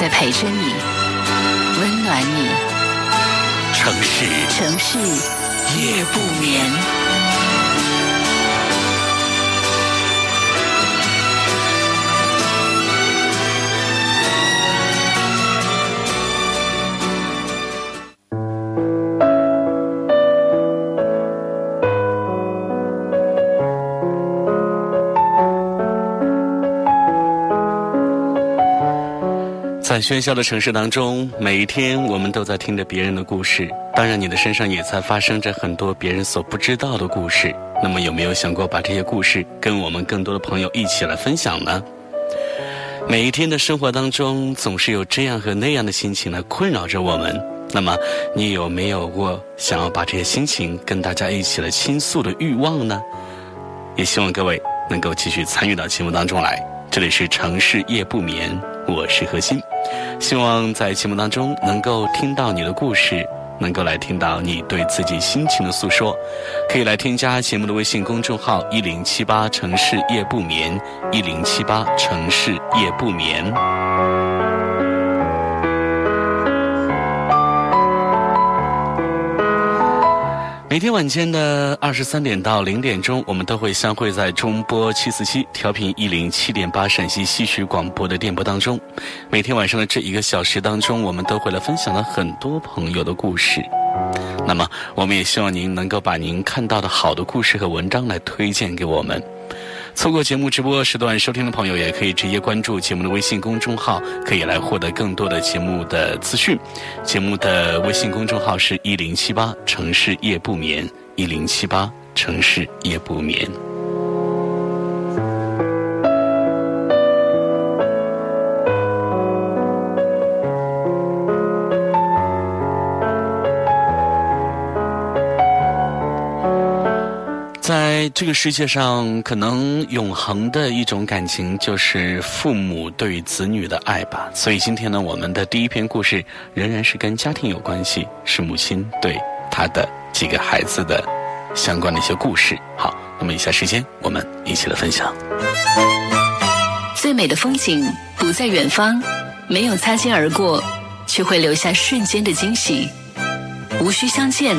在陪着你，温暖你。城市城市夜不眠。喧嚣的城市当中，每一天我们都在听着别人的故事，当然你的身上也在发生着很多别人所不知道的故事。那么有没有想过把这些故事跟我们更多的朋友一起来分享呢？每一天的生活当中，总是有这样和那样的心情来困扰着我们。那么你有没有过想要把这些心情跟大家一起来倾诉的欲望呢？也希望各位能够继续参与到节目当中来。这里是城市夜不眠，我是何欣。希望在节目当中能够听到你的故事，能够来听到你对自己心情的诉说。可以来添加节目的微信公众号一零七八城市夜不眠，一零七八城市夜不眠。每天晚间的二十三点到零点钟，我们都会相会在中波七四七调频一零七点八陕西戏曲广播的电波当中。每天晚上的这一个小时当中，我们都会来分享了很多朋友的故事。那么，我们也希望您能够把您看到的好的故事和文章来推荐给我们。错过节目直播时段收听的朋友，也可以直接关注节目的微信公众号，可以来获得更多的节目的资讯。节目的微信公众号是一零七八城市夜不眠，一零七八城市夜不眠。在这个世界上，可能永恒的一种感情就是父母对子女的爱吧。所以今天呢，我们的第一篇故事仍然是跟家庭有关系，是母亲对她的几个孩子的相关的一些故事。好，那么以下时间我们一起来分享。最美的风景不在远方，没有擦肩而过，却会留下瞬间的惊喜。无需相见，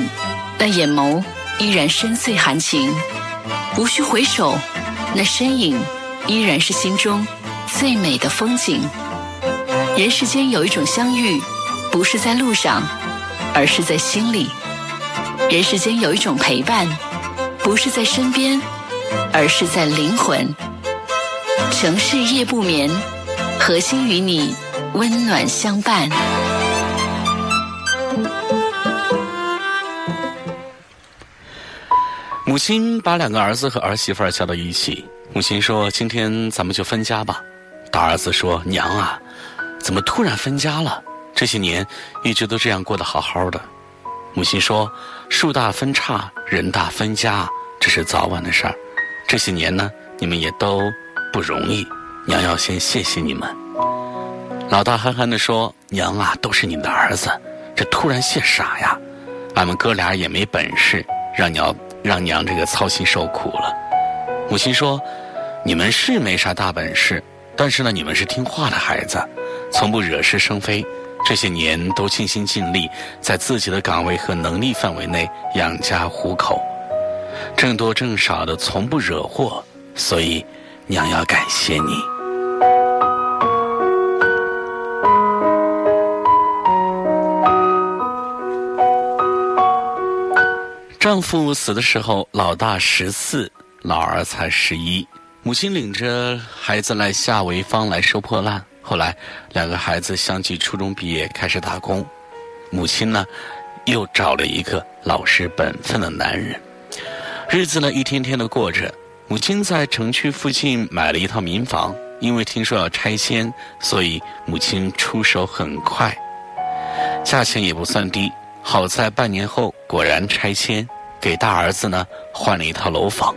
但眼眸依然深邃含情；无需回首，那身影依然是心中最美的风景。人世间有一种相遇，不是在路上，而是在心里；人世间有一种陪伴，不是在身边，而是在灵魂。城市夜不眠，核心与你温暖相伴。母亲把两个儿子和儿媳妇儿叫到一起。母亲说：“今天咱们就分家吧。”大儿子说：“娘啊，怎么突然分家了？这些年一直都这样过得好好的。”母亲说：“树大分叉，人大分家，这是早晚的事儿。这些年呢，你们也都不容易，娘要先谢谢你们。”老大憨憨地说：“娘啊，都是你的儿子，这突然谢啥呀？俺们哥俩也没本事，让娘让娘这个操心受苦了。”母亲说：“你们是没啥大本事，但是呢，你们是听话的孩子，从不惹是生非。这些年都尽心尽力，在自己的岗位和能力范围内养家糊口，挣多挣少的从不惹祸，所以娘要感谢你。”丈夫死的时候，老大十四，老二才十一。母亲领着孩子来下潍坊来收破烂。后来，两个孩子相继初中毕业，开始打工。母亲呢，又找了一个老实本分的男人。日子呢，一天天的过着。母亲在城区附近买了一套民房，因为听说要拆迁，所以母亲出手很快，价钱也不算低。好在半年后果然拆迁，给大儿子呢换了一套楼房，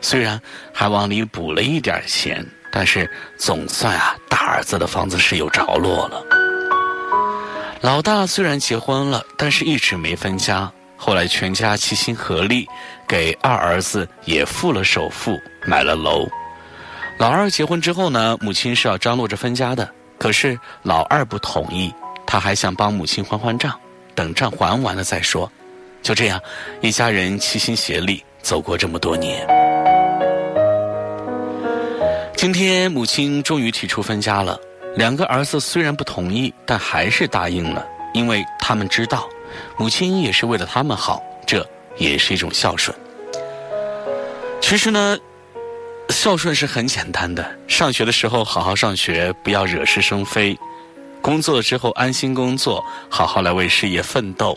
虽然还往里补了一点钱，但是总算啊，大儿子的房子是有着落了。老大虽然结婚了，但是一直没分家。后来全家齐心合力，给二儿子也付了首付，买了楼。老二结婚之后呢，母亲是要张罗着分家的，可是老二不同意，他还想帮母亲还还账，等账还完了再说。就这样，一家人齐心协力走过这么多年。今天母亲终于提出分家了，两个儿子虽然不同意，但还是答应了，因为他们知道。母亲也是为了他们好，这也是一种孝顺。其实呢，孝顺是很简单的。上学的时候好好上学，不要惹是生非；工作之后安心工作，好好来为事业奋斗，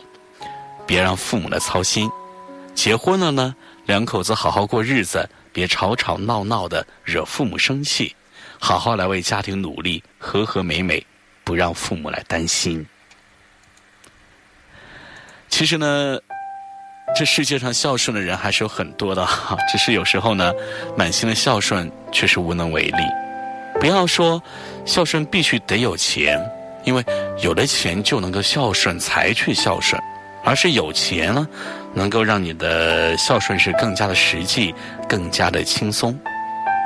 别让父母来操心。结婚了呢，两口子好好过日子，别吵吵闹闹的惹父母生气，好好来为家庭努力，和和美美，不让父母来担心。其实呢，这世界上孝顺的人还是有很多的哈，只是有时候呢，满心的孝顺却是无能为力。不要说孝顺必须得有钱，因为有了钱就能够孝顺才去孝顺，而是有钱呢，能够让你的孝顺是更加的实际、更加的轻松。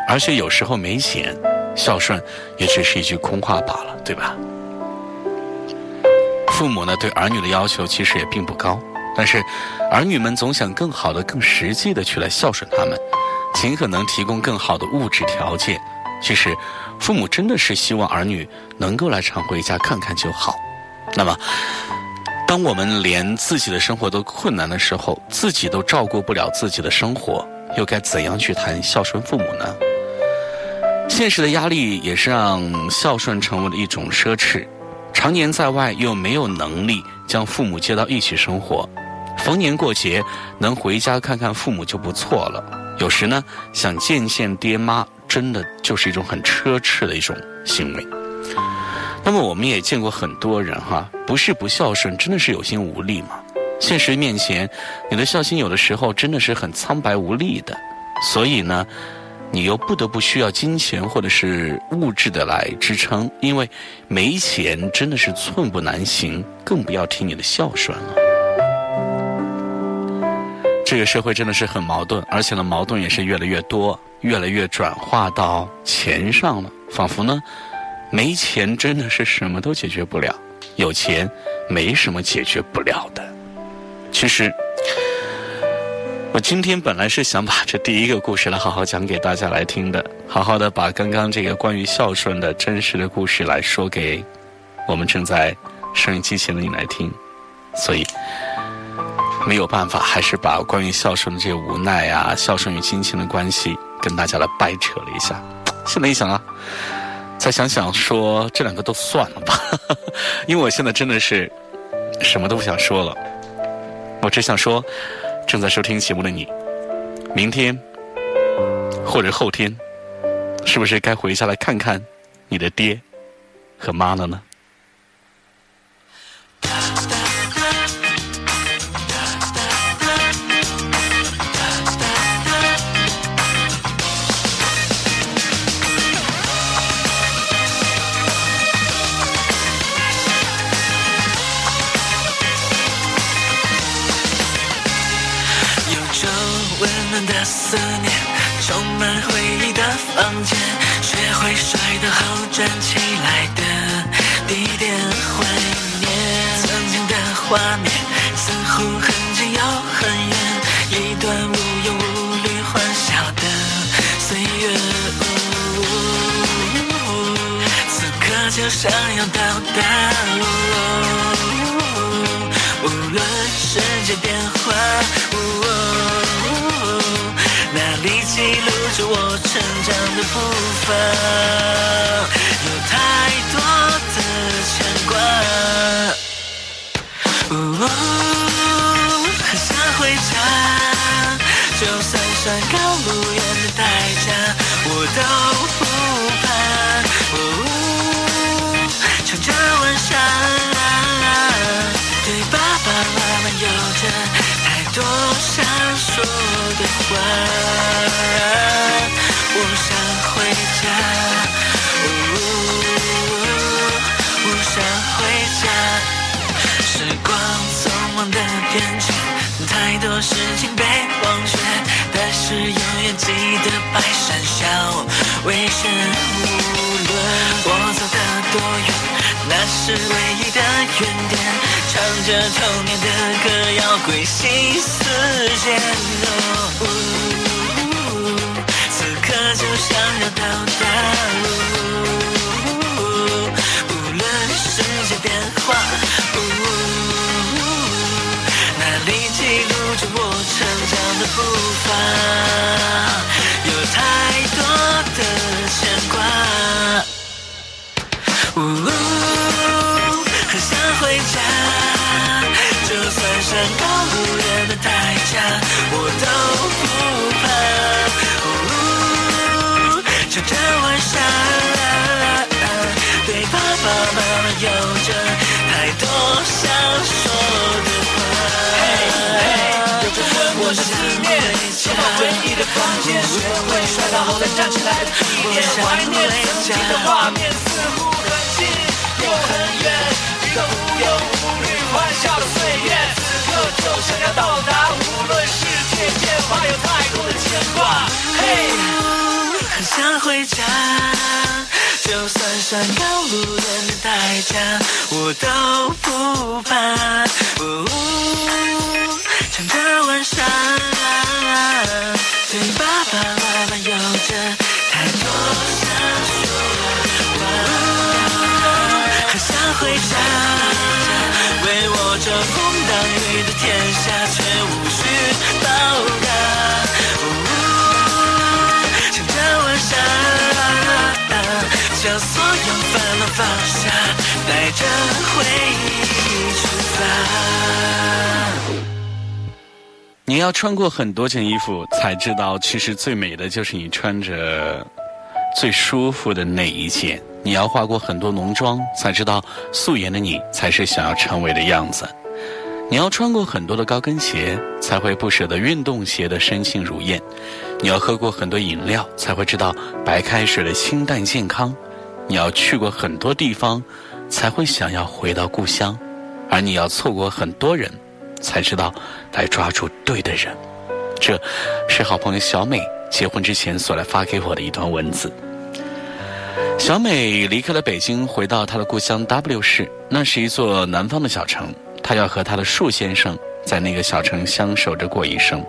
而且有时候没钱，孝顺也只是一句空话罢了，对吧？父母呢对儿女的要求其实也并不高，但是儿女们总想更好的、更实际的去来孝顺他们，尽可能提供更好的物质条件。其实，父母真的是希望儿女能够来常回家看看就好。那么，当我们连自己的生活都困难的时候，自己都照顾不了自己的生活，又该怎样去谈孝顺父母呢？现实的压力也是让孝顺成为了一种奢侈。常年在外又没有能力将父母接到一起生活，逢年过节能回家看看父母就不错了。有时呢，想见见爹妈，真的就是一种很奢侈的一种行为。那么我们也见过很多人哈，不是不孝顺，真的是有心无力嘛。现实面前，你的孝心有的时候真的是很苍白无力的，所以呢。你又不得不需要金钱或者是物质的来支撑，因为没钱真的是寸步难行，更不要提你的孝顺了。这个社会真的是很矛盾，而且呢，矛盾也是越来越多，越来越转化到钱上了。仿佛呢，没钱真的是什么都解决不了，有钱没什么解决不了的。其实。我今天本来是想把这第一个故事来好好讲给大家来听的，好好的把刚刚这个关于孝顺的真实的故事来说给我们正在收音机前的你来听，所以没有办法，还是把关于孝顺的这些无奈啊、孝顺与亲情的关系跟大家来掰扯了一下。现在一想啊，再想想说这两个都算了吧，因为我现在真的是什么都不想说了，我只想说。正在收听节目的你，明天或者后天，是不是该回家来看看你的爹和妈了呢？的思念充满回忆的房间，学会摔得好站起来的地点，怀念曾经的画面，似乎很近又很远，一段无忧无虑欢笑的岁月，此刻就想要到达，无论世界变化。你记录着我成长的步伐，有太多的牵挂。呜、哦，很想回家，就算山高路远的代价，我都不怕。呜、哦，乘着晚霞，对爸爸妈妈有着太多想说。话。我想回家，我想回家。时光匆忙的变迁，太多事情被忘却，但是永远记得百善孝为先。无论我走的多远。那是唯一的原点，唱着童年的歌，要归心似箭。此刻就想要到达，无论世界变化，那里记录着我成长的步伐，有太多的牵挂。间，学会摔倒后再站起来的体面，怀念曾经的画面，似乎很近。又很远，一个无忧无虑、欢笑的岁月，此刻就想要到达。无论世界变化，有太多的牵挂。嘿，很想回家，就算山高路远的代价，我都不怕。唱着晚霞，对爸爸妈妈有着太多想说的话，很想。回家，为我遮风挡雨的天下，却无需报答。唱着晚霞，将所有烦恼放下，带着回忆出发。你要穿过很多件衣服，才知道其实最美的就是你穿着最舒服的那一件。你要化过很多浓妆，才知道素颜的你才是想要成为的样子；你要穿过很多的高跟鞋，才会不舍得运动鞋的身轻如燕；你要喝过很多饮料，才会知道白开水的清淡健康；你要去过很多地方，才会想要回到故乡；而你要错过很多人，才知道来抓住对的人。这，是好朋友小美结婚之前所来发给我的一段文字。小美离开了北京，回到她的故乡 W 市，那是一座南方的小城。她要和她的树先生在那个小城相守着过一生。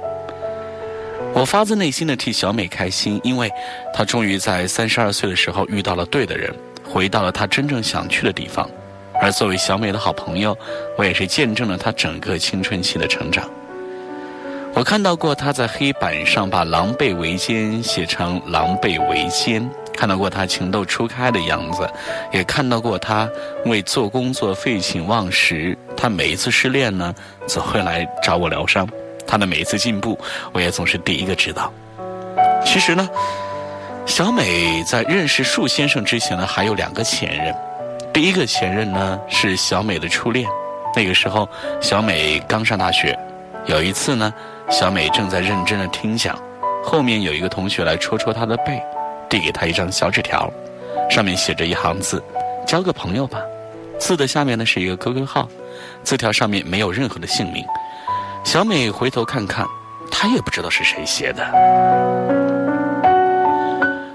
我发自内心的替小美开心，因为她终于在三十二岁的时候遇到了对的人，回到了她真正想去的地方。而作为小美的好朋友，我也是见证了她整个青春期的成长。我看到过她在黑板上把“狼狈为奸”写成“狼狈为奸”。看到过她情窦初开的样子，也看到过她为做工作废寝忘食。他每一次失恋呢，总会来找我疗伤。他的每一次进步，我也总是第一个知道。其实呢，小美在认识树先生之前呢，还有两个前任。第一个前任呢，是小美的初恋。那个时候，小美刚上大学。有一次呢，小美正在认真的听讲，后面有一个同学来戳戳她的背。递给她一张小纸条，上面写着一行字：“交个朋友吧。”字的下面呢是一个 QQ 号，字条上面没有任何的姓名。小美回头看看，她也不知道是谁写的。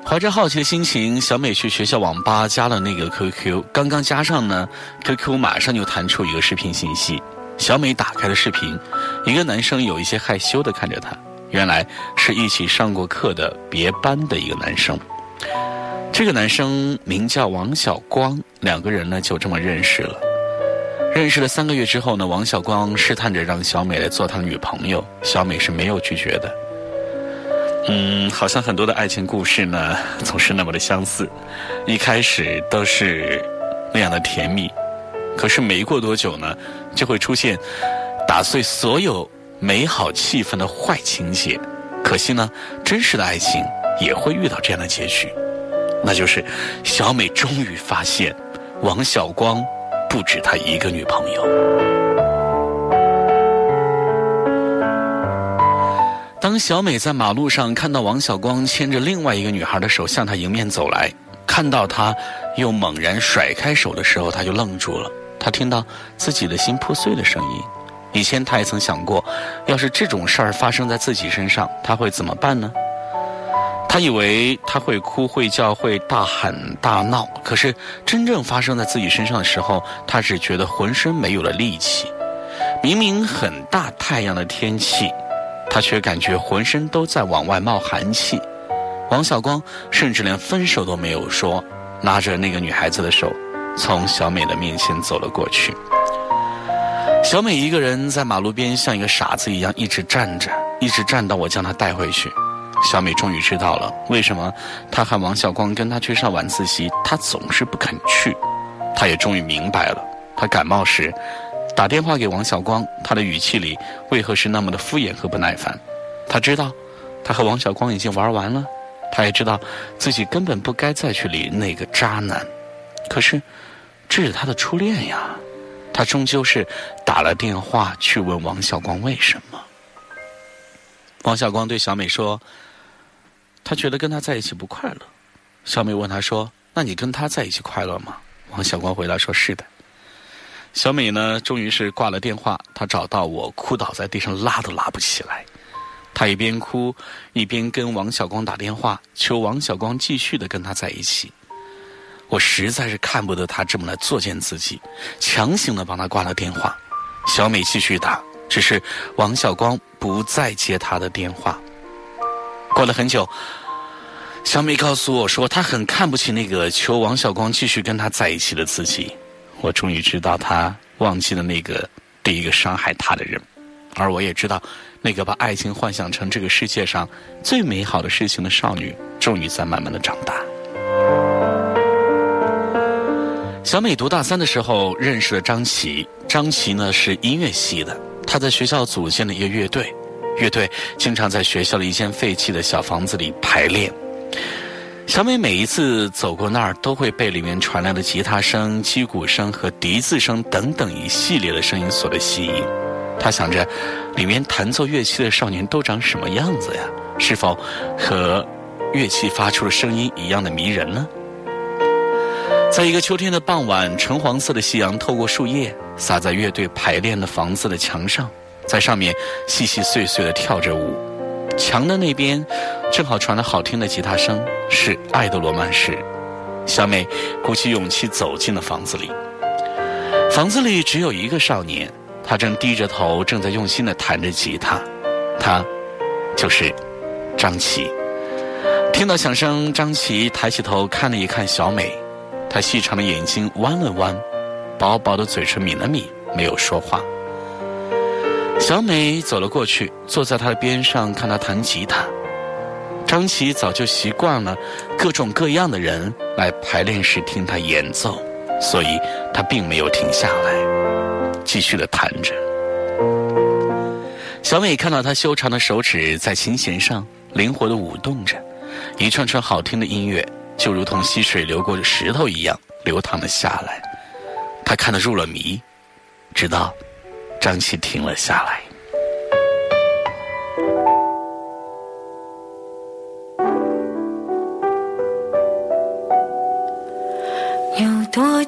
怀着好奇的心情，小美去学校网吧加了那个 QQ。刚刚加上呢，QQ 马上就弹出一个视频信息。小美打开了视频，一个男生有一些害羞的看着她。原来是一起上过课的别班的一个男生，这个男生名叫王小光，两个人呢就这么认识了。认识了三个月之后呢，王小光试探着让小美来做他的女朋友，小美是没有拒绝的。嗯，好像很多的爱情故事呢，总是那么的相似，一开始都是那样的甜蜜，可是没过多久呢，就会出现打碎所有。美好气氛的坏情节，可惜呢，真实的爱情也会遇到这样的结局，那就是小美终于发现，王小光不止他一个女朋友。当小美在马路上看到王小光牵着另外一个女孩的手向她迎面走来，看到他又猛然甩开手的时候，她就愣住了。她听到自己的心破碎的声音。以前她也曾想过，要是这种事儿发生在自己身上，她会怎么办呢？她以为她会哭、会叫、会大喊大闹。可是真正发生在自己身上的时候，她只觉得浑身没有了力气。明明很大太阳的天气。他却感觉浑身都在往外冒寒气。王小光甚至连分手都没有说，拉着那个女孩子的手，从小美的面前走了过去。小美一个人在马路边，像一个傻子一样一直站着，一直站到我将她带回去。小美终于知道了为什么她喊王小光跟她去上晚自习，她总是不肯去。她也终于明白了，她感冒时。打电话给王小光，他的语气里为何是那么的敷衍和不耐烦？他知道，他和王小光已经玩完了，他也知道自己根本不该再去理那个渣男。可是，这是他的初恋呀，他终究是打了电话去问王小光为什么。王小光对小美说：“他觉得跟他在一起不快乐。”小美问他说：“那你跟他在一起快乐吗？”王小光回答说：“是的。”小美呢，终于是挂了电话。她找到我，哭倒在地上，拉都拉不起来。她一边哭，一边跟王小光打电话，求王小光继续的跟她在一起。我实在是看不得她这么来作践自己，强行的帮她挂了电话。小美继续打，只是王小光不再接她的电话。过了很久，小美告诉我说，她很看不起那个求王小光继续跟她在一起的自己。我终于知道，他忘记了那个第一个伤害他的人，而我也知道，那个把爱情幻想成这个世界上最美好的事情的少女，终于在慢慢的长大。小美读大三的时候认识了张琪，张琪呢是音乐系的，她在学校组建了一个乐队，乐队经常在学校的一间废弃的小房子里排练。小美每一次走过那儿，都会被里面传来的吉他声、击鼓声和笛子声等等一系列的声音所吸引。她想着，里面弹奏乐器的少年都长什么样子呀？是否和乐器发出的声音一样的迷人呢？在一个秋天的傍晚，橙黄色的夕阳透过树叶，洒在乐队排练的房子的墙上，在上面细细碎碎的跳着舞。墙的那边，正好传来好听的吉他声，是《爱的罗曼史》。小美鼓起勇气走进了房子里。房子里只有一个少年，他正低着头，正在用心的弹着吉他。他，就是张琪。听到响声，张琪抬起头看了一看小美，他细长的眼睛弯了弯，薄薄的嘴唇抿了抿，没有说话。小美走了过去，坐在他的边上，看他弹吉他。张琪早就习惯了各种各样的人来排练时听他演奏，所以他并没有停下来，继续的弹着。小美看到他修长的手指在琴弦上灵活的舞动着，一串串好听的音乐就如同溪水流过的石头一样流淌了下来。他看得入了迷，直到。张琪停了下来。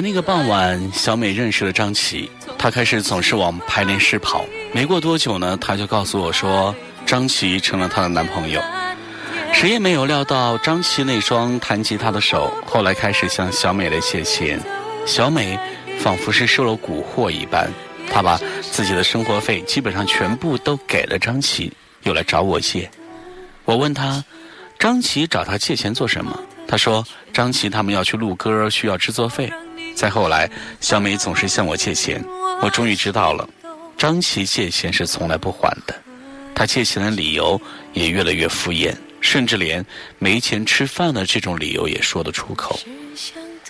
那个傍晚，小美认识了张琪。她开始总是往排练室跑。没过多久呢，她就告诉我说，张琪成了她的男朋友。谁也没有料到，张琪那双弹吉他的手，后来开始向小美来借钱。小美仿佛是受了蛊惑一般，她把自己的生活费基本上全部都给了张琪，又来找我借。我问她，张琪找她借钱做什么？她说，张琪他们要去录歌，需要制作费。再后来，小美总是向我借钱，我终于知道了，张琪借钱是从来不还的，他借钱的理由也越来越敷衍，甚至连没钱吃饭的这种理由也说得出口。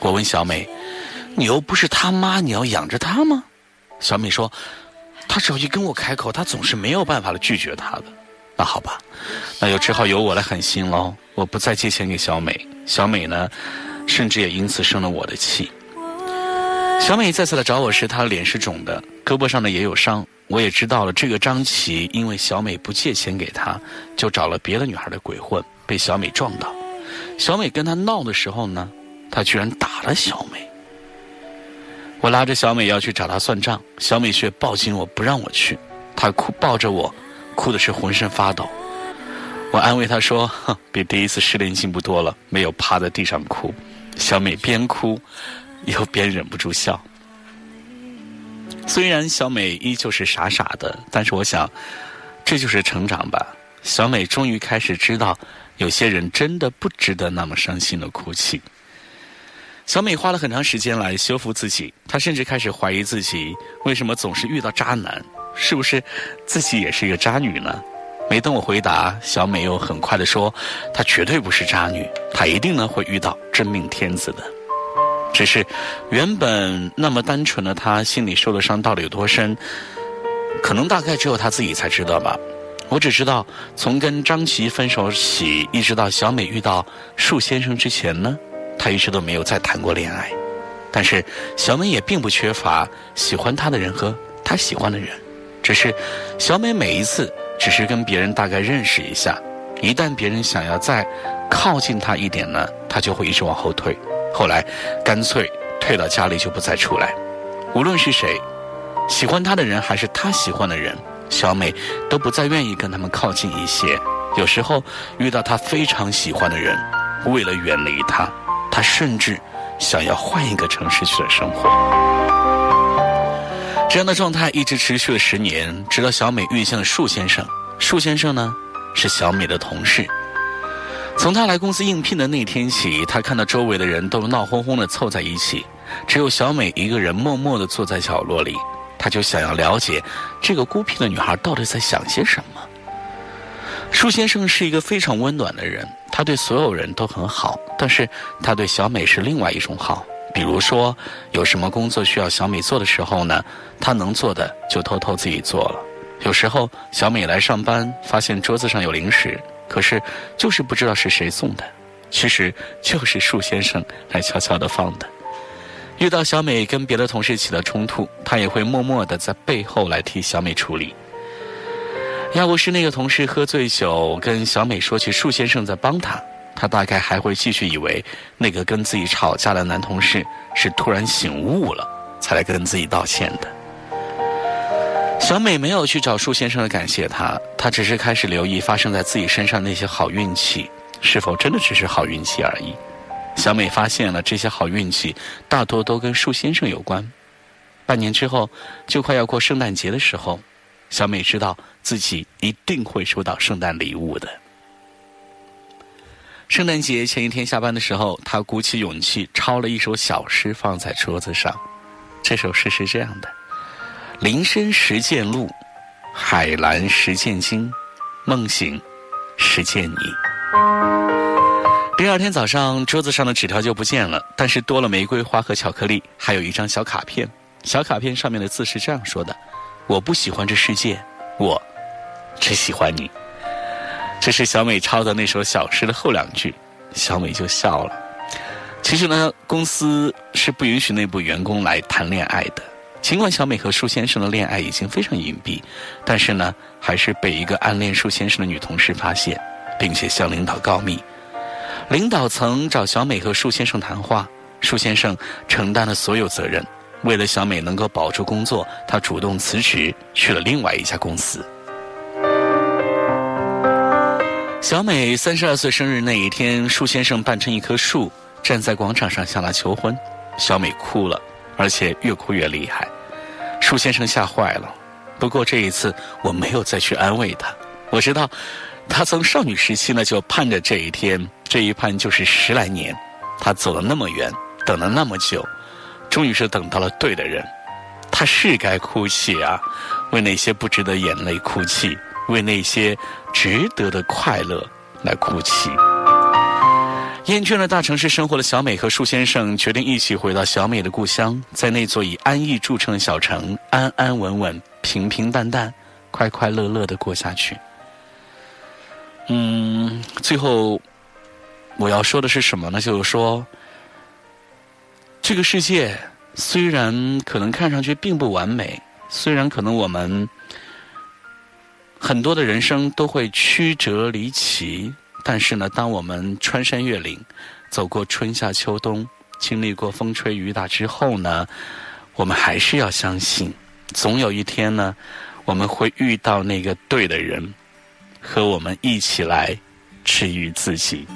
我问小美：“你又不是他妈，你要养着他吗？”小美说：“他只要一跟我开口，他总是没有办法的拒绝他的。”那好吧，那就只好由我来狠心喽。我不再借钱给小美，小美呢，甚至也因此生了我的气。小美再次来找我时，她脸是肿的，胳膊上呢也有伤。我也知道了，这个张琪因为小美不借钱给他，就找了别的女孩的鬼混，被小美撞到。小美跟他闹的时候呢，他居然打了小美。我拉着小美要去找他算账，小美却抱紧我不让我去，她哭抱着我，哭的是浑身发抖。我安慰她说：“哼，比第一次失恋进步多了，没有趴在地上哭。”小美边哭。又边忍不住笑。虽然小美依旧是傻傻的，但是我想，这就是成长吧。小美终于开始知道，有些人真的不值得那么伤心的哭泣。小美花了很长时间来修复自己，她甚至开始怀疑自己为什么总是遇到渣男，是不是自己也是一个渣女呢？没等我回答，小美又很快的说：“她绝对不是渣女，她一定呢会遇到真命天子的。”只是，原本那么单纯的他，心里受的伤到底有多深，可能大概只有他自己才知道吧。我只知道，从跟张琪分手起，一直到小美遇到树先生之前呢，他一直都没有再谈过恋爱。但是，小美也并不缺乏喜欢他的人和他喜欢的人，只是小美每一次只是跟别人大概认识一下，一旦别人想要再靠近他一点呢，他就会一直往后退。后来，干脆退到家里就不再出来。无论是谁，喜欢他的人还是他喜欢的人，小美都不再愿意跟他们靠近一些。有时候遇到他非常喜欢的人，为了远离他，他甚至想要换一个城市去的生活。这样的状态一直持续了十年，直到小美遇见了树先生。树先生呢，是小美的同事。从他来公司应聘的那天起，他看到周围的人都闹哄哄的凑在一起，只有小美一个人默默的坐在角落里。他就想要了解这个孤僻的女孩到底在想些什么。舒先生是一个非常温暖的人，他对所有人都很好，但是他对小美是另外一种好。比如说，有什么工作需要小美做的时候呢，他能做的就偷偷自己做了。有时候小美来上班，发现桌子上有零食。可是，就是不知道是谁送的，其实就是树先生来悄悄的放的。遇到小美跟别的同事起了冲突，他也会默默的在背后来替小美处理。要不是那个同事喝醉酒跟小美说起树先生在帮他，他大概还会继续以为那个跟自己吵架的男同事是突然醒悟了才来跟自己道歉的。小美没有去找树先生的感谢他，她只是开始留意发生在自己身上那些好运气，是否真的只是好运气而已。小美发现了这些好运气大多都跟树先生有关。半年之后，就快要过圣诞节的时候，小美知道自己一定会收到圣诞礼物的。圣诞节前一天下班的时候，她鼓起勇气抄了一首小诗放在桌子上，这首诗是这样的。林深时见鹿，海蓝时见鲸，梦醒时见你。第二天早上，桌子上的纸条就不见了，但是多了玫瑰花和巧克力，还有一张小卡片。小卡片上面的字是这样说的：“我不喜欢这世界，我只喜欢你。”这是小美抄的那首小诗的后两句，小美就笑了。其实呢，公司是不允许内部员工来谈恋爱的。尽管小美和树先生的恋爱已经非常隐蔽，但是呢，还是被一个暗恋树先生的女同事发现，并且向领导告密。领导曾找小美和树先生谈话，舒先生承担了所有责任。为了小美能够保住工作，他主动辞职去了另外一家公司。小美三十二岁生日那一天，舒先生扮成一棵树，站在广场上向她求婚。小美哭了，而且越哭越厉害。舒先生吓坏了。不过这一次，我没有再去安慰她。我知道，她从少女时期呢就盼着这一天，这一盼就是十来年。她走了那么远，等了那么久。终于是等到了对的人，他是该哭泣啊！为那些不值得眼泪哭泣，为那些值得的快乐来哭泣。厌倦了大城市生活的小美和树先生决定一起回到小美的故乡，在那座以安逸著称的小城，安安稳稳、平平淡淡、快快乐乐的过下去。嗯，最后我要说的是什么呢？就是说。这个世界虽然可能看上去并不完美，虽然可能我们很多的人生都会曲折离奇，但是呢，当我们穿山越岭，走过春夏秋冬，经历过风吹雨打之后呢，我们还是要相信，总有一天呢，我们会遇到那个对的人，和我们一起来治愈自己。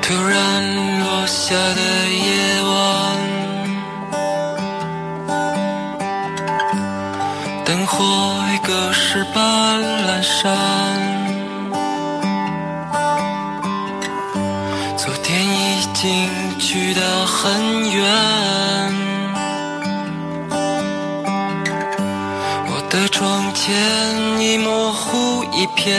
突然落下的已隔世般阑珊。昨天已经去得很远，我的窗前已模糊一片。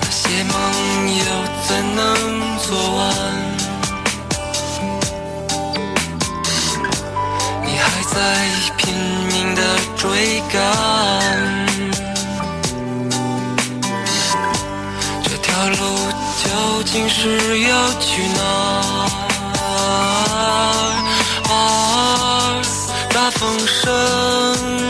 那些梦又怎能做完你还在拼命的追赶。这条路究竟是要去哪儿？啊大风声。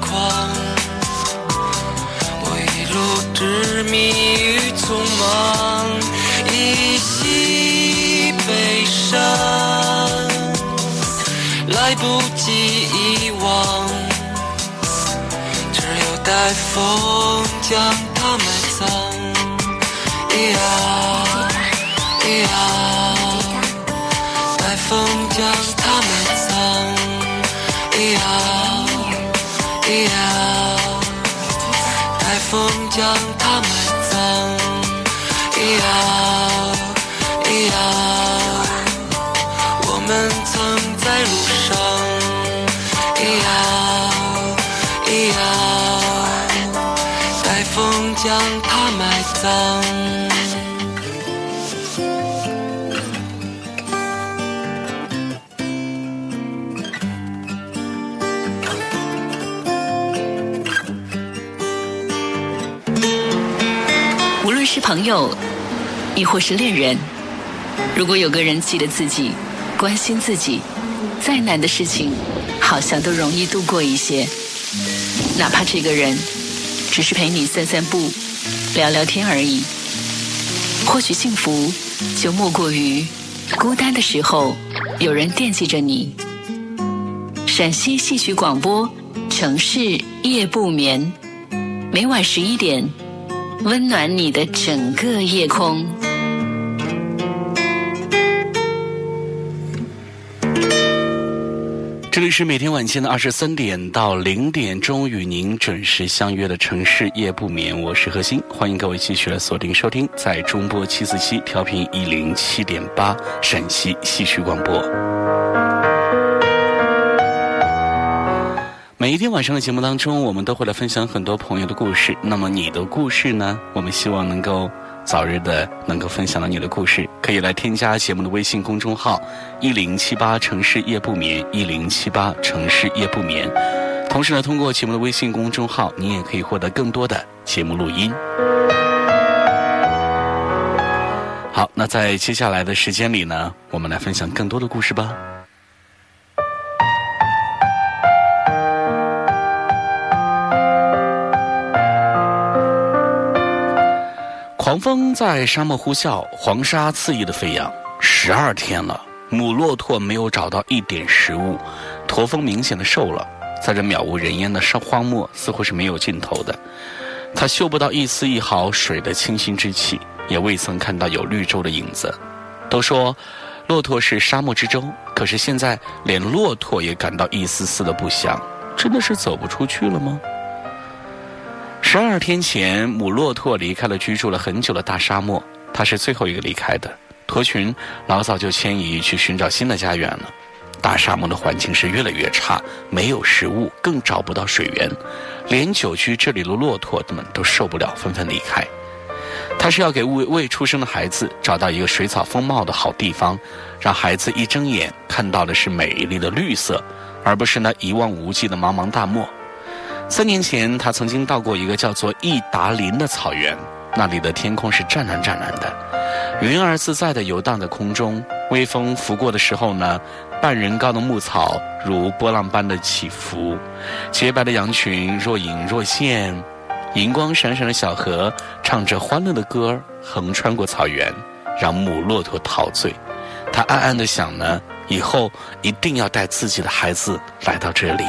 狂，我一路执迷于匆忙。一袭悲伤，来不及遗忘，只有待风将它埋葬。咿呀咿呀，待风将风将它埋葬。咿呀。呀，我们曾在路上。咿呀，咿呀，待风将它埋葬。朋友，亦或是恋人。如果有个人记得自己，关心自己，再难的事情，好像都容易度过一些。哪怕这个人只是陪你散散步、聊聊天而已。或许幸福就莫过于孤单的时候有人惦记着你。陕西戏曲广播，城市夜不眠，每晚十一点，温暖你的整个夜空。这里是每天晚间的二十三点到零点钟与您准时相约的城市夜不眠，我是何欣，欢迎各位继续来锁定收听，在中波七四七调频一零七点八陕西戏曲广播。每一天晚上的节目当中，我们都会来分享很多朋友的故事。那么你的故事呢？我们希望能够。早日的能够分享到你的故事，可以来添加节目的微信公众号“一零七八城市夜不眠”，一零七八城市夜不眠。同时呢，通过节目的微信公众号，你也可以获得更多的节目录音。好，那在接下来的时间里呢，我们来分享更多的故事吧。狂风在沙漠呼啸，黄沙恣意的飞扬。十二天了，母骆驼没有找到一点食物，驼峰明显的瘦了。在这渺无人烟的沙荒漠，似乎是没有尽头的。他嗅不到一丝一毫水的清新之气，也未曾看到有绿洲的影子。都说，骆驼是沙漠之舟，可是现在连骆驼也感到一丝丝的不祥。真的是走不出去了吗？十二天前，母骆驼离开了居住了很久的大沙漠，它是最后一个离开的。驼群老早就迁移去寻找新的家园了。大沙漠的环境是越来越差，没有食物，更找不到水源，连久居这里的骆驼们都受不了，纷纷离开。它是要给未未出生的孩子找到一个水草丰茂的好地方，让孩子一睁眼看到的是美丽的绿色，而不是那一望无际的茫茫大漠。三年前，他曾经到过一个叫做意达林的草原，那里的天空是湛蓝湛蓝的，云儿自在地游荡在空中，微风拂过的时候呢，半人高的牧草如波浪般的起伏，洁白的羊群若隐若现，银光闪闪的小河唱着欢乐的歌横穿过草原，让母骆驼陶醉。他暗暗地想呢，以后一定要带自己的孩子来到这里。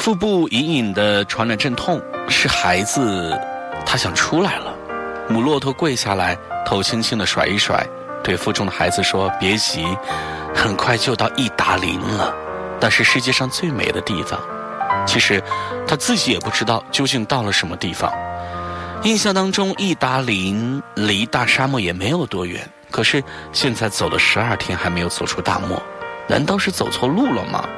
腹部隐隐的传来阵痛，是孩子，他想出来了。母骆驼跪下来，头轻轻的甩一甩，对腹中的孩子说：“别急，很快就到意达林了，那是世界上最美的地方。”其实，他自己也不知道究竟到了什么地方。印象当中，意达林离大沙漠也没有多远，可是现在走了十二天还没有走出大漠，难道是走错路了吗？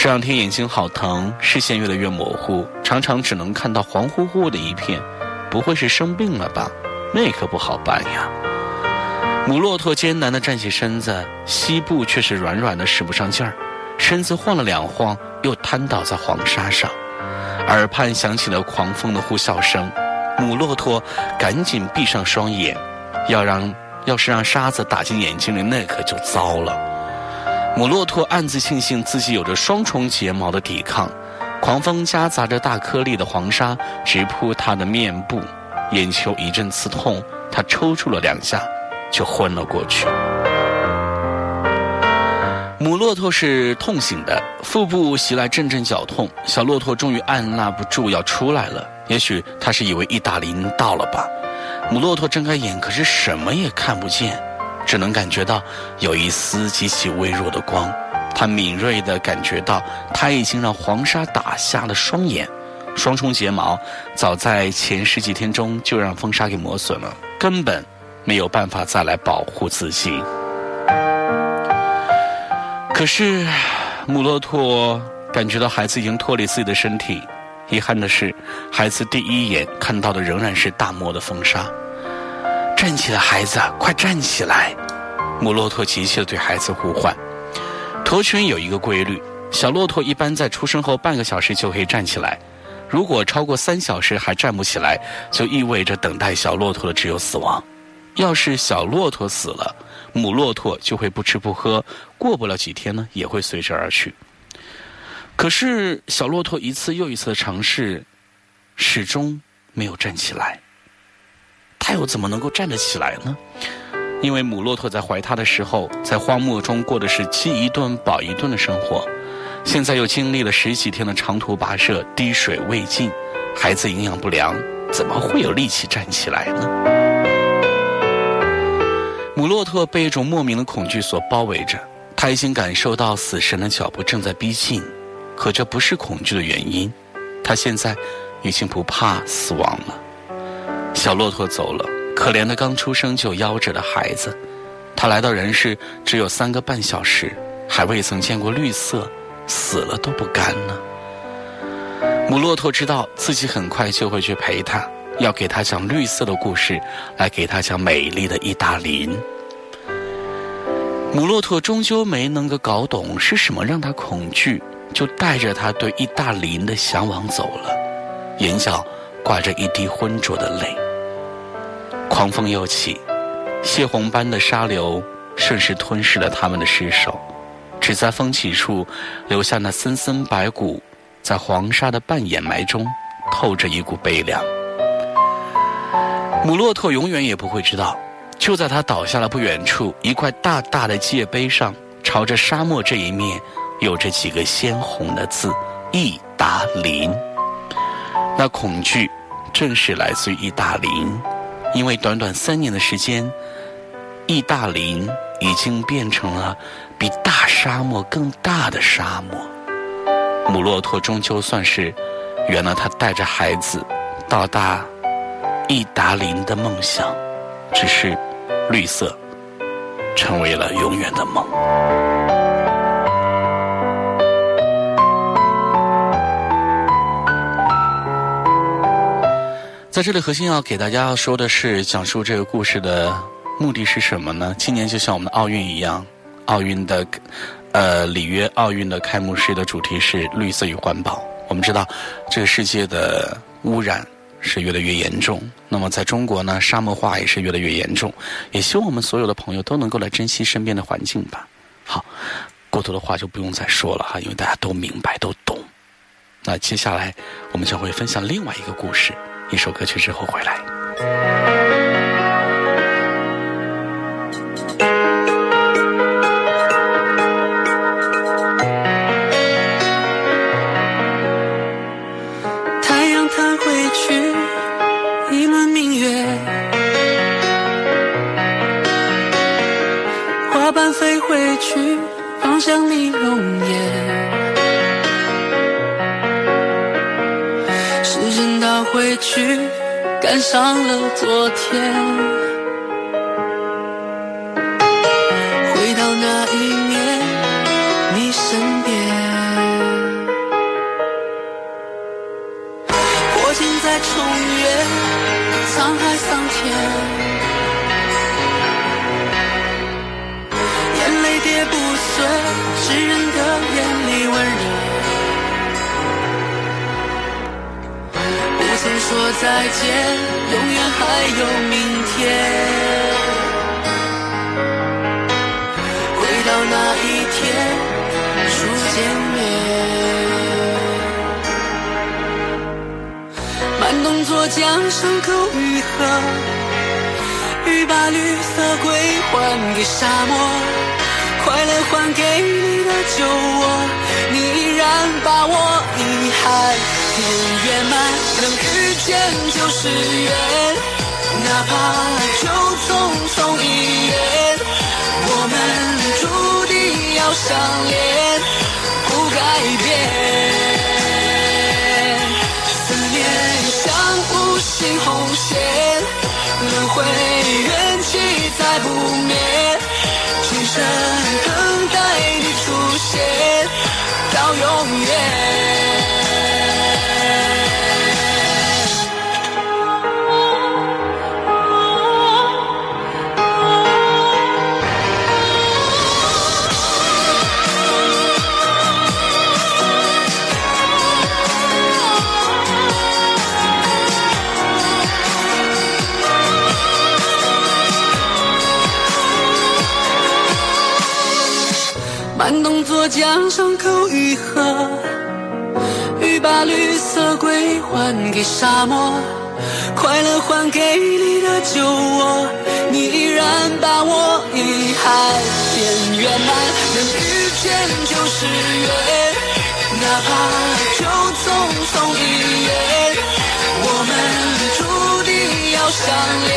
这两天眼睛好疼，视线越来越模糊，常常只能看到黄乎乎的一片。不会是生病了吧？那可不好办呀。母骆驼艰难地站起身子，膝部却是软软的，使不上劲儿，身子晃了两晃，又瘫倒在黄沙上。耳畔响起了狂风的呼啸声，母骆驼赶紧闭上双眼，要让要是让沙子打进眼睛里，那可就糟了。母骆驼暗自庆幸自己有着双重睫毛的抵抗，狂风夹杂着大颗粒的黄沙直扑它的面部，眼球一阵刺痛，它抽搐了两下，就昏了过去。母骆驼是痛醒的，腹部袭来阵阵绞痛，小骆驼终于按捺不住要出来了。也许他是以为意大林到了吧。母骆驼睁开眼，可是什么也看不见。只能感觉到有一丝极其微弱的光，他敏锐地感觉到他已经让黄沙打瞎了双眼，双重睫毛早在前十几天中就让风沙给磨损了，根本没有办法再来保护自己。可是母骆驼感觉到孩子已经脱离自己的身体，遗憾的是，孩子第一眼看到的仍然是大漠的风沙。站起来，孩子，快站起来！母骆驼急切地对孩子呼唤。驼群有一个规律：小骆驼一般在出生后半个小时就可以站起来，如果超过三小时还站不起来，就意味着等待小骆驼的只有死亡。要是小骆驼死了，母骆驼就会不吃不喝，过不了几天呢，也会随之而去。可是小骆驼一次又一次的尝试，始终没有站起来。他又怎么能够站得起来呢？因为母骆驼在怀他的时候，在荒漠中过的是饥一顿饱一顿的生活，现在又经历了十几天的长途跋涉，滴水未进，孩子营养不良，怎么会有力气站起来呢？母骆驼被一种莫名的恐惧所包围着，他已经感受到死神的脚步正在逼近，可这不是恐惧的原因，他现在已经不怕死亡了。小骆驼走了。可怜的刚出生就夭折的孩子，他来到人世只有三个半小时，还未曾见过绿色，死了都不甘呢。母骆驼知道自己很快就会去陪他，要给他讲绿色的故事，来给他讲美丽的意大利。母骆驼终究没能够搞懂是什么让他恐惧，就带着他对意大利的向往走了，眼角挂着一滴浑浊的泪。狂风又起，血红般的沙流顺势吞噬了他们的尸首，只在风起处留下那森森白骨，在黄沙的半掩埋中透着一股悲凉。母骆驼永远也不会知道，就在它倒下了不远处，一块大大的界碑上，朝着沙漠这一面，有着几个鲜红的字：“意大林。”那恐惧，正是来自于意大林。因为短短三年的时间，意大林已经变成了比大沙漠更大的沙漠。母骆驼终究算是圆了他带着孩子到达意大林的梦想，只是绿色成为了永远的梦。在这里，核心要给大家要说的是，讲述这个故事的目的是什么呢？今年就像我们的奥运一样，奥运的，呃，里约奥运的开幕式的主题是绿色与环保。我们知道，这个世界的污染是越来越严重。那么，在中国呢，沙漠化也是越来越严重。也希望我们所有的朋友都能够来珍惜身边的环境吧。好，过多的话就不用再说了哈，因为大家都明白、都懂。那接下来，我们将会分享另外一个故事。一首歌曲之后回来。太阳它会去，一轮明月，花瓣飞回去，芳香你容颜。回去，赶上了昨天，伤口愈合，雨把绿色归还给沙漠，快乐还给你的酒窝，你依然把我遗憾。圆满能遇见就是缘，哪怕就匆匆一眼，我们注定要相恋，不改变。心红线，轮回缘起再不灭，今生等待你出现，到永远。将伤口愈合，雨把绿色归还给沙漠，快乐还给你的酒窝，你依然把我遗憾变圆满，能遇见就是缘，哪怕就匆匆一眼，我们注定要相恋，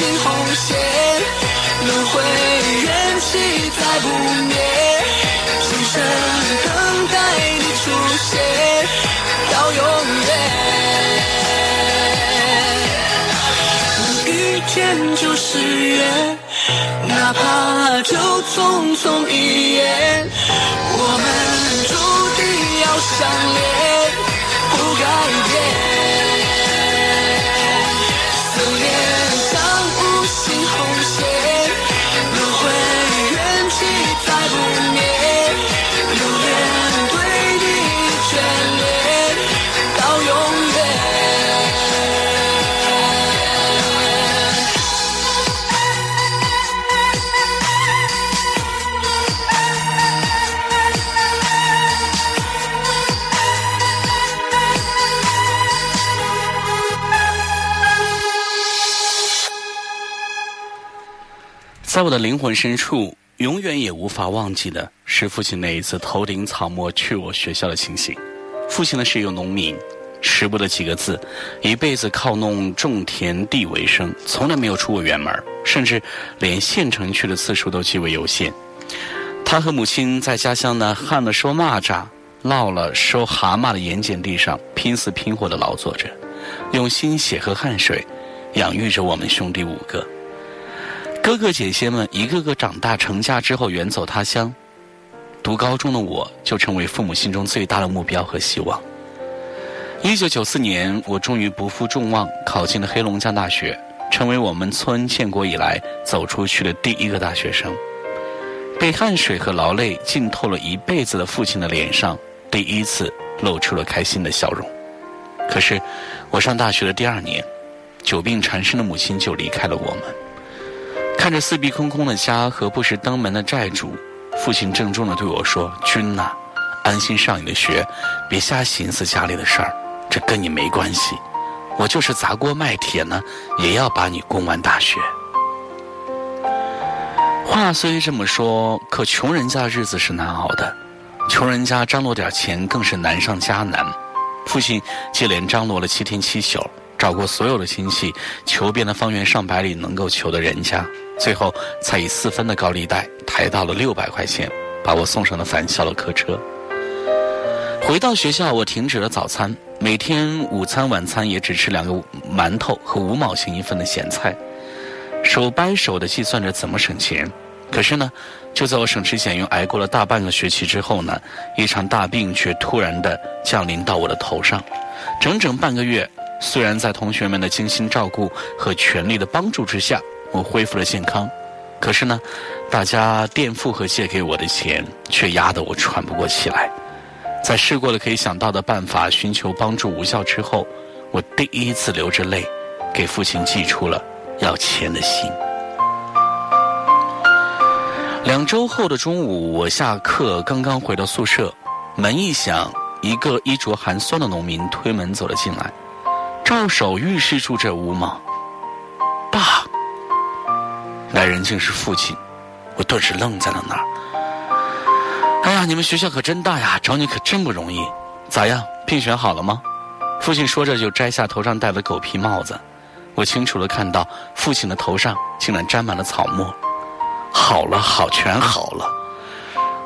心红线，轮回缘起再不灭，今生等待你出现到永远。能遇见就是缘，哪怕就匆匆一眼，我们注定要相恋，不改变。惊鸿现在我的灵魂深处，永远也无法忘记的是父亲那一次头顶草沫去我学校的情形。父亲呢是一个农民，识不得几个字，一辈子靠弄种田地为生，从来没有出过远门，甚至连县城去的次数都极为有限。他和母亲在家乡呢旱了收蚂蚱，涝了收蛤蟆的盐碱地上拼死拼活的劳作着，用心血和汗水养育着我们兄弟五个。哥哥姐姐们一个个长大成家之后远走他乡，读高中的我就成为父母心中最大的目标和希望。一九九四年，我终于不负众望考进了黑龙江大学，成为我们村建国以来走出去的第一个大学生。被汗水和劳累浸透了一辈子的父亲的脸上，第一次露出了开心的笑容。可是，我上大学的第二年，久病缠身的母亲就离开了我们。看着四壁空空的家和不时登门的债主，父亲郑重地对我说：“君呐，安心上你的学，别瞎寻思家里的事儿，这跟你没关系。我就是砸锅卖铁呢，也要把你供完大学。”话虽这么说，可穷人家日子是难熬的，穷人家张罗点钱更是难上加难。父亲接连张罗了七天七宿。找过所有的亲戚，求遍了方圆上百里能够求的人家，最后才以四分的高利贷抬到了六百块钱，把我送上了返校的客车。回到学校，我停止了早餐，每天午餐、晚餐也只吃两个馒头和五毛钱一份的咸菜，手掰手的计算着怎么省钱。可是呢，就在我省吃俭用挨过了大半个学期之后呢，一场大病却突然的降临到我的头上，整整半个月。虽然在同学们的精心照顾和全力的帮助之下，我恢复了健康，可是呢，大家垫付和借给我的钱却压得我喘不过气来。在试过了可以想到的办法寻求帮助无效之后，我第一次流着泪，给父亲寄出了要钱的信。两周后的中午，我下课刚刚回到宿舍，门一响，一个衣着寒酸的农民推门走了进来。照手预示住这屋吗？爸，来人竟是父亲，我顿时愣在了那儿。哎呀，你们学校可真大呀，找你可真不容易。咋样，聘选好了吗？父亲说着就摘下头上戴的狗皮帽子。我清楚的看到父亲的头上竟然沾满了草沫。好了，好，全好了。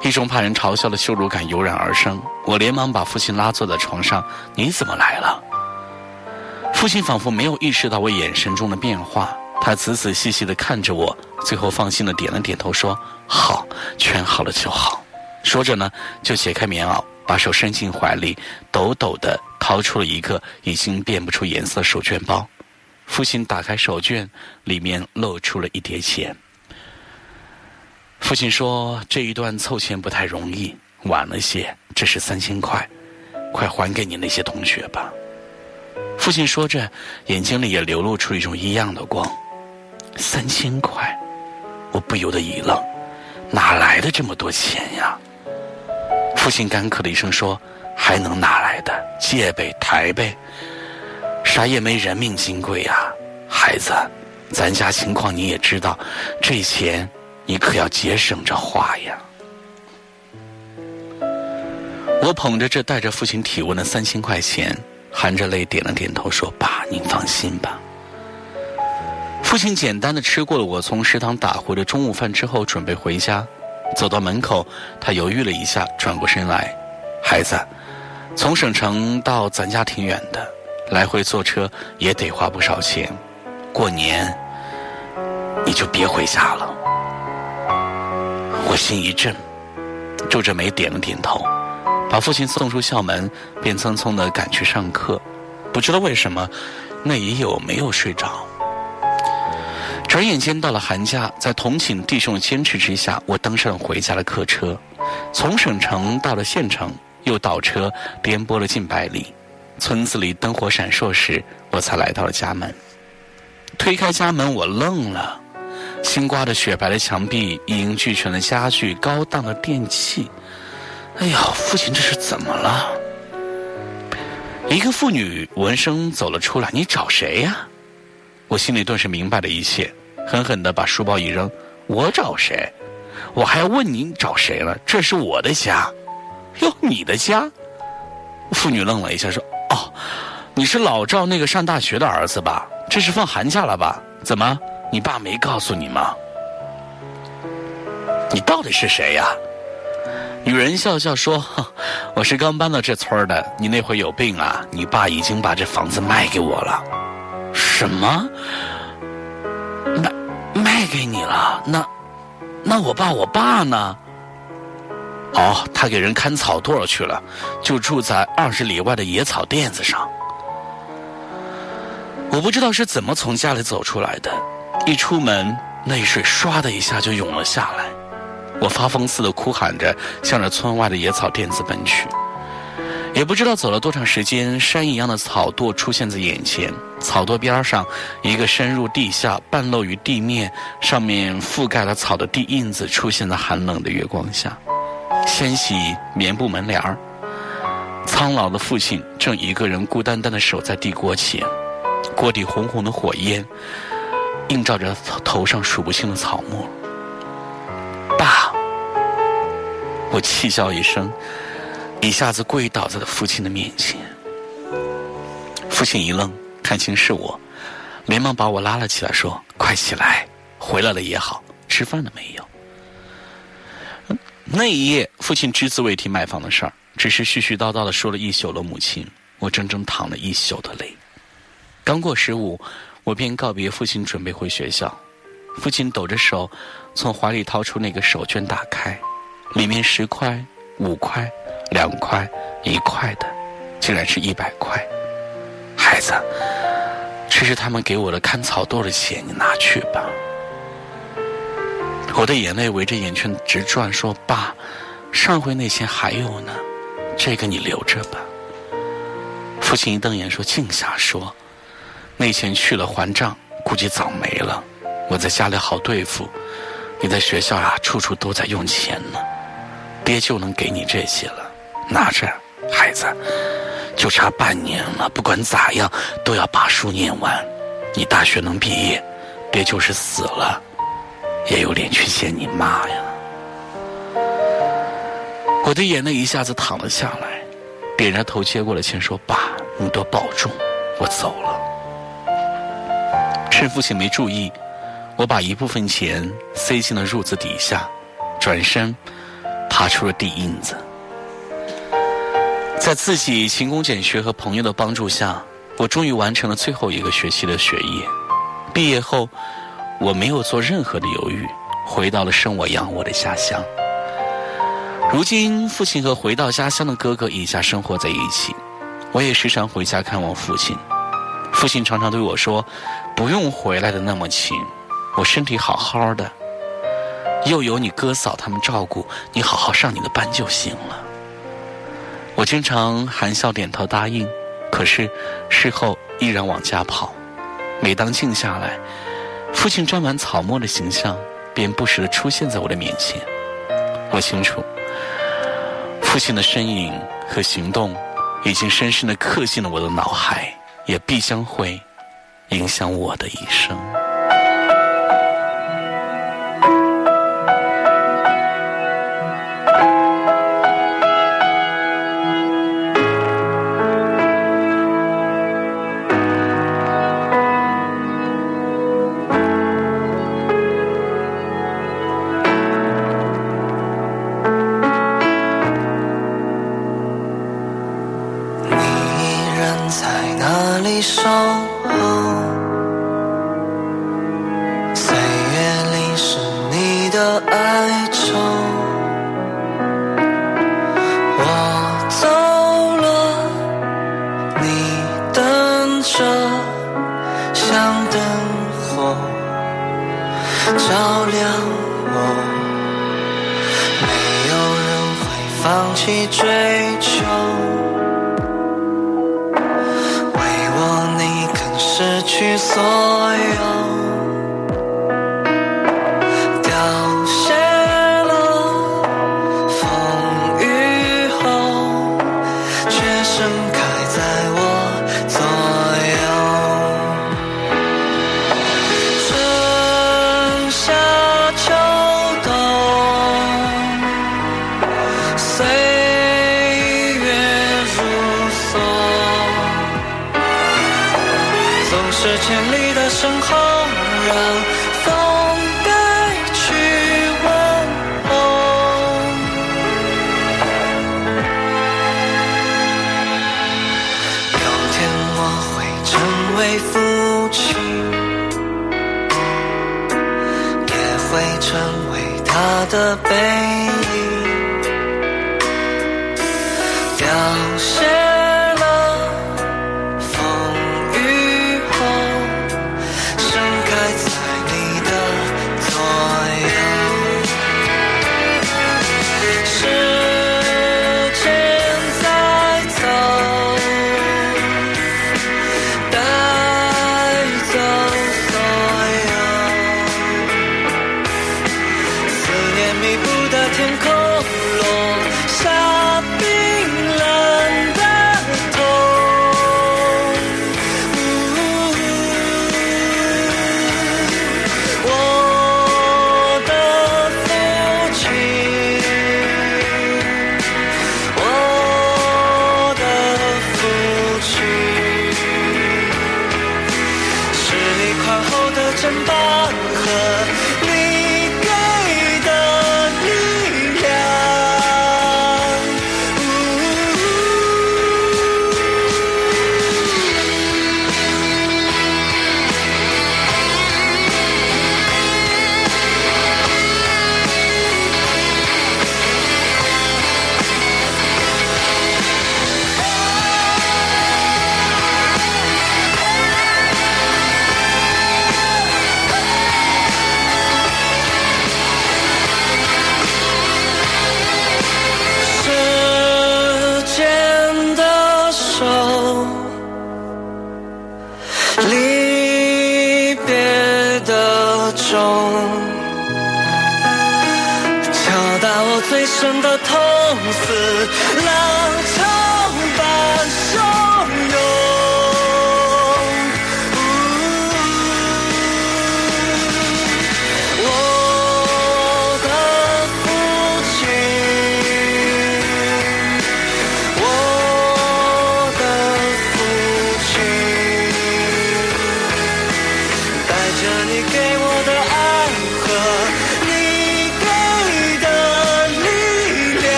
一种怕人嘲笑的羞辱感油然而生。我连忙把父亲拉坐在床上。你怎么来了？父亲仿佛没有意识到我眼神中的变化，他仔仔细细地看着我，最后放心地点了点头，说：“好，全好了就好。”说着呢，就解开棉袄，把手伸进怀里，抖抖地掏出了一个已经变不出颜色的手绢包。父亲打开手绢，里面露出了一叠钱。父亲说：“这一段凑钱不太容易，晚了些，这是三千块，快还给你那些同学吧。”父亲说着，眼睛里也流露出一种异样的光。三千块，我不由得一愣，哪来的这么多钱呀？父亲干咳的一声说：“还能哪来的？借呗，抬呗，啥也没人命金贵呀，孩子，咱家情况你也知道，这钱你可要节省着花呀。”我捧着这带着父亲体温的三千块钱，含着泪点了点头，说：“爸，您放心吧。”父亲简单的吃过了我从食堂打回的中午饭之后，准备回家。走到门口，他犹豫了一下，转过身来：“孩子，从省城到咱家挺远的，来回坐车也得花不少钱。过年你就别回家了。”我心一震，皱着眉点了点头。把父亲送出校门，便匆匆的赶去上课。不知道为什么，那一夜我没有睡着。转眼间到了寒假，在同寝弟兄的坚持之下，我登上了回家的客车。从省城到了县城，又倒车颠簸了近百里。村子里灯火闪烁时，我才来到了家门。推开家门，我愣了。新刮的雪白的墙壁，一应俱全的家具，高档的电器。哎呀，父亲这是怎么了？一个妇女闻声走了出来，你找谁呀？我心里顿时明白了一切，狠狠的把书包一扔。我找谁？我还要问你找谁了？这是我的家。哟，你的家？妇女愣了一下，说：“哦，你是老赵那个上大学的儿子吧？这是放寒假了吧？怎么，你爸没告诉你吗？你到底是谁呀？”女人笑笑说：“我是刚搬到这村的。你那会有病啊？你爸已经把这房子卖给我了。什么？卖卖给你了？那那我爸我爸呢？哦，他给人看草垛去了，就住在二十里外的野草垫子上。我不知道是怎么从家里走出来的，一出门，泪水唰的一下就涌了下来。”我发疯似的哭喊着，向着村外的野草垫子奔去。也不知道走了多长时间，山一样的草垛出现在眼前。草垛边上，一个深入地下、半露于地面、上面覆盖了草的地印子，出现在寒冷的月光下。掀起棉布门帘儿，苍老的父亲正一个人孤单单的守在地锅前，锅底红红的火焰映照着头上数不清的草木。我气叫一声，一下子跪倒在了父亲的面前。父亲一愣，看清是我，连忙把我拉了起来，说：“快起来，回来了也好，吃饭了没有？”那一夜，父亲只字未提买房的事儿，只是絮絮叨叨的说了一宿的母亲，我整整淌了一宿的泪。刚过十五，我便告别父亲，准备回学校。父亲抖着手。从怀里掏出那个手绢，打开，里面十块、五块、两块、一块的，竟然是一百块。孩子，这是他们给我的看草垛的钱，你拿去吧。我的眼泪围着眼圈直转，说：“爸，上回那钱还有呢，这个你留着吧。”父亲一瞪眼说：“净瞎说，那钱去了还账，估计早没了。我在家里好对付。”你在学校啊，处处都在用钱呢，爹就能给你这些了，拿着，孩子，就差半年了，不管咋样都要把书念完，你大学能毕业，爹就是死了，也有脸去见你妈呀。我的眼泪一下子淌了下来，点着头接过了钱，说：“爸，你多保重，我走了。”趁父亲没注意。我把一部分钱塞进了褥子底下，转身爬出了地印子。在自己勤工俭学和朋友的帮助下，我终于完成了最后一个学期的学业。毕业后，我没有做任何的犹豫，回到了生我养我的家乡。如今，父亲和回到家乡的哥哥一家生活在一起，我也时常回家看望父亲。父亲常常对我说：“不用回来的那么勤。”我身体好好的，又有你哥嫂他们照顾，你好好上你的班就行了。我经常含笑点头答应，可是事后依然往家跑。每当静下来，父亲沾满草沫的形象便不时地出现在我的面前。我清楚，父亲的身影和行动已经深深地刻进了我的脑海，也必将会影响我的一生。灯火照亮我。没有人会放弃追求为我你肯失去所有。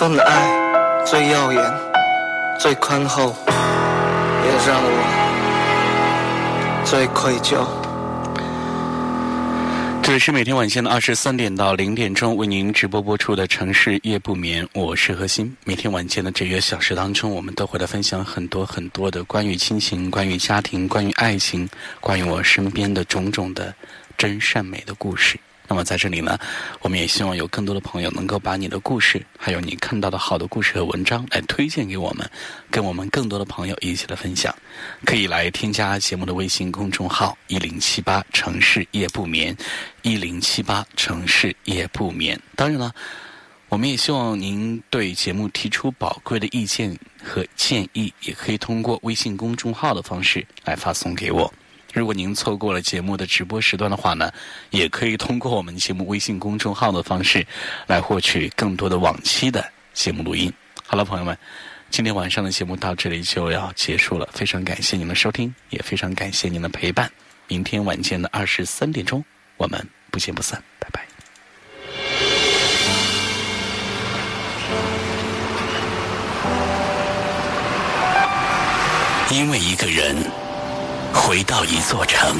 这份爱最耀眼，最宽厚，也让我最愧疚。这里是每天晚间的二十三点到零点钟为您直播播出的城市夜不眠，我是何欣。每天晚间的这一个小时当中，我们都会来分享很多很多的关于亲情、关于家庭、关于爱情、关于我身边的种种的真善美的故事。那么在这里呢，我们也希望有更多的朋友能够把你的故事，还有你看到的好的故事和文章来推荐给我们，跟我们更多的朋友一起来分享。可以来添加节目的微信公众号“一零七八城市夜不眠”，一零七八城市夜不眠。当然了，我们也希望您对节目提出宝贵的意见和建议，也可以通过微信公众号的方式来发送给我。如果您错过了节目的直播时段的话呢，也可以通过我们节目微信公众号的方式来获取更多的往期的节目录音。好了，朋友们，今天晚上的节目到这里就要结束了，非常感谢您的收听，也非常感谢您的陪伴。明天晚间的二十三点钟，我们不见不散，拜拜。因为一个人。回到一座城，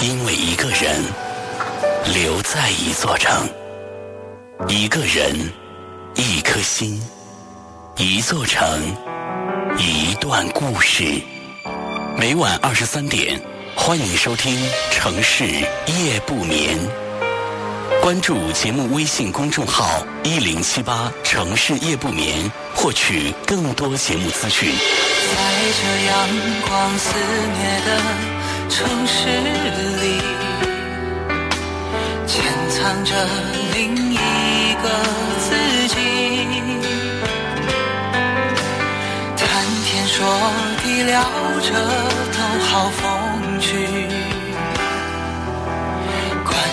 因为一个人留在一座城，一个人，一颗心，一座城，一段故事。每晚二十三点，欢迎收听《城市夜不眠》。关注节目微信公众号“一零七八城市夜不眠”，获取更多节目资讯。在这阳光肆虐的城市里，潜藏着另一个自己。谈天说地聊着都好风趣，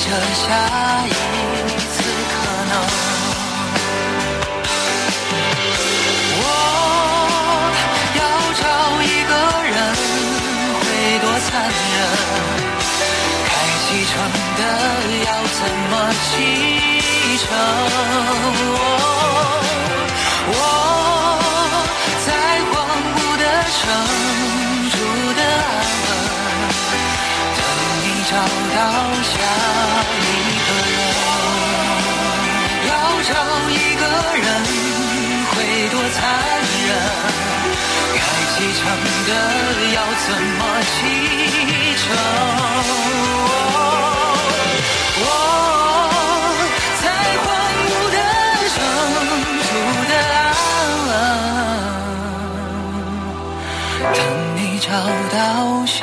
着下一次可能。我要找一个人会多残忍，该启程的要怎么启程？我在荒芜的城住的安稳，等你找到下多残忍该启程的要怎么启程？我喔喔再荒无的圣主的安稳等你找到夏